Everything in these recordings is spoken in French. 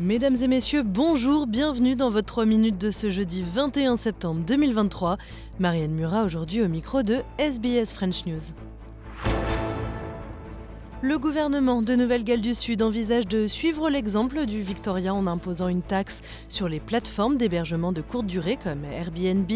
Mesdames et messieurs, bonjour, bienvenue dans votre 3 minutes de ce jeudi 21 septembre 2023. Marianne Murat aujourd'hui au micro de SBS French News. Le gouvernement de Nouvelle-Galles du Sud envisage de suivre l'exemple du Victoria en imposant une taxe sur les plateformes d'hébergement de courte durée comme Airbnb.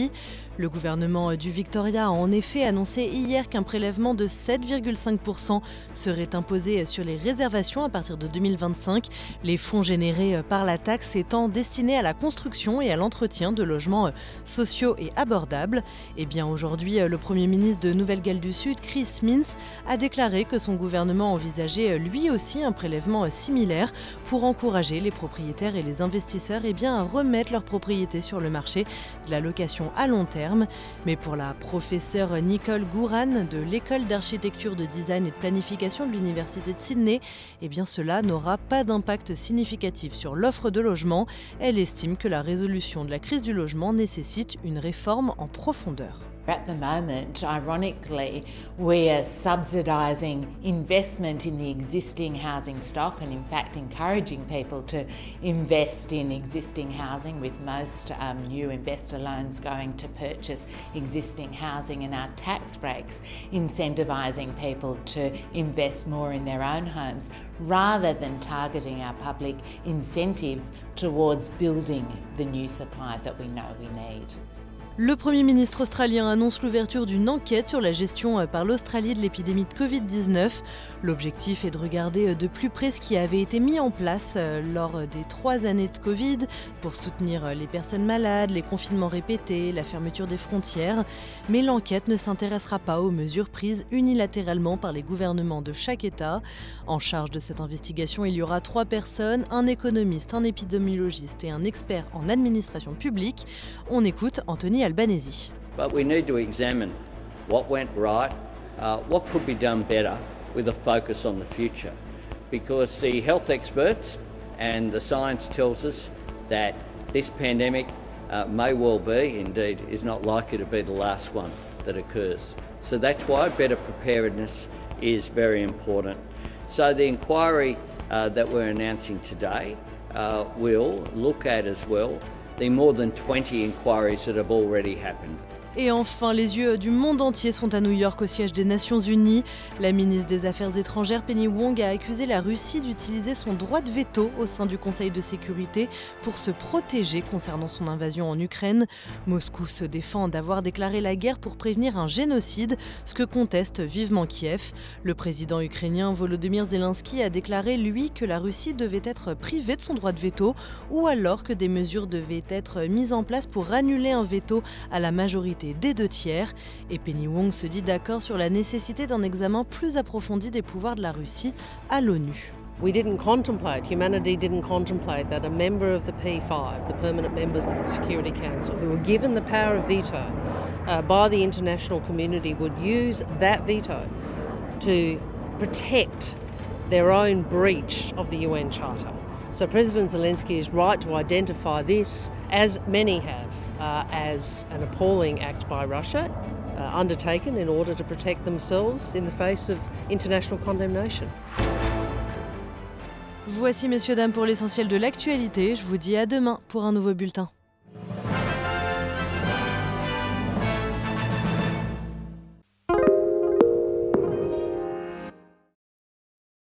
Le gouvernement du Victoria a en effet annoncé hier qu'un prélèvement de 7,5% serait imposé sur les réservations à partir de 2025, les fonds générés par la taxe étant destinés à la construction et à l'entretien de logements sociaux et abordables. Eh bien aujourd'hui, le Premier ministre de Nouvelle-Galles du Sud, Chris Mintz, a déclaré que son gouvernement envisageait lui aussi un prélèvement similaire pour encourager les propriétaires et les investisseurs eh à remettre leurs propriétés sur le marché de la location à long terme mais pour la professeure Nicole Gouran de l'école d'architecture, de design et de planification de l'Université de Sydney, eh cela n'aura pas d'impact significatif sur l'offre de logement. Elle estime que la résolution de la crise du logement nécessite une réforme en profondeur. At the moment, ironically, we are subsidising investment in the existing housing stock and, in fact, encouraging people to invest in existing housing, with most um, new investor loans going to purchase existing housing, and our tax breaks incentivising people to invest more in their own homes rather than targeting our public incentives towards building the new supply that we know we need. Le Premier ministre australien annonce l'ouverture d'une enquête sur la gestion euh, par l'Australie de l'épidémie de Covid-19. L'objectif est de regarder euh, de plus près ce qui avait été mis en place euh, lors des trois années de Covid pour soutenir les personnes malades, les confinements répétés, la fermeture des frontières. Mais l'enquête ne s'intéressera pas aux mesures prises unilatéralement par les gouvernements de chaque État. En charge de cette investigation, il y aura trois personnes, un économiste, un épidémiologiste et un expert en administration publique. On écoute Anthony But we need to examine what went right, uh, what could be done better with a focus on the future. Because the health experts and the science tells us that this pandemic uh, may well be, indeed, is not likely to be the last one that occurs. So that's why better preparedness is very important. So the inquiry uh, that we're announcing today uh, will look at as well the more than 20 inquiries that have already happened. Et enfin, les yeux du monde entier sont à New York au siège des Nations Unies. La ministre des Affaires étrangères Penny Wong a accusé la Russie d'utiliser son droit de veto au sein du Conseil de sécurité pour se protéger concernant son invasion en Ukraine. Moscou se défend d'avoir déclaré la guerre pour prévenir un génocide, ce que conteste vivement Kiev. Le président ukrainien Volodymyr Zelensky a déclaré, lui, que la Russie devait être privée de son droit de veto ou alors que des mesures devaient être mises en place pour annuler un veto à la majorité des deux tiers, et Penny Wong se dit d'accord sur la nécessité d'un examen plus approfondi des pouvoirs de la Russie à l'ONU. We didn't contemplate, humanity didn't contemplate that a member of the P5, the permanent members of the Security Council, who were given the power of veto uh, by the international community, would use that veto to protect their own breach of the UN Charter. So President Zelensky is right to identify this, as many have, uh, as an appalling act by Russia, uh, undertaken in order to protect themselves in the face of international condemnation. Voici, messieurs, dames, pour l'essentiel de l'actualité. Je vous dis à demain pour un nouveau bulletin.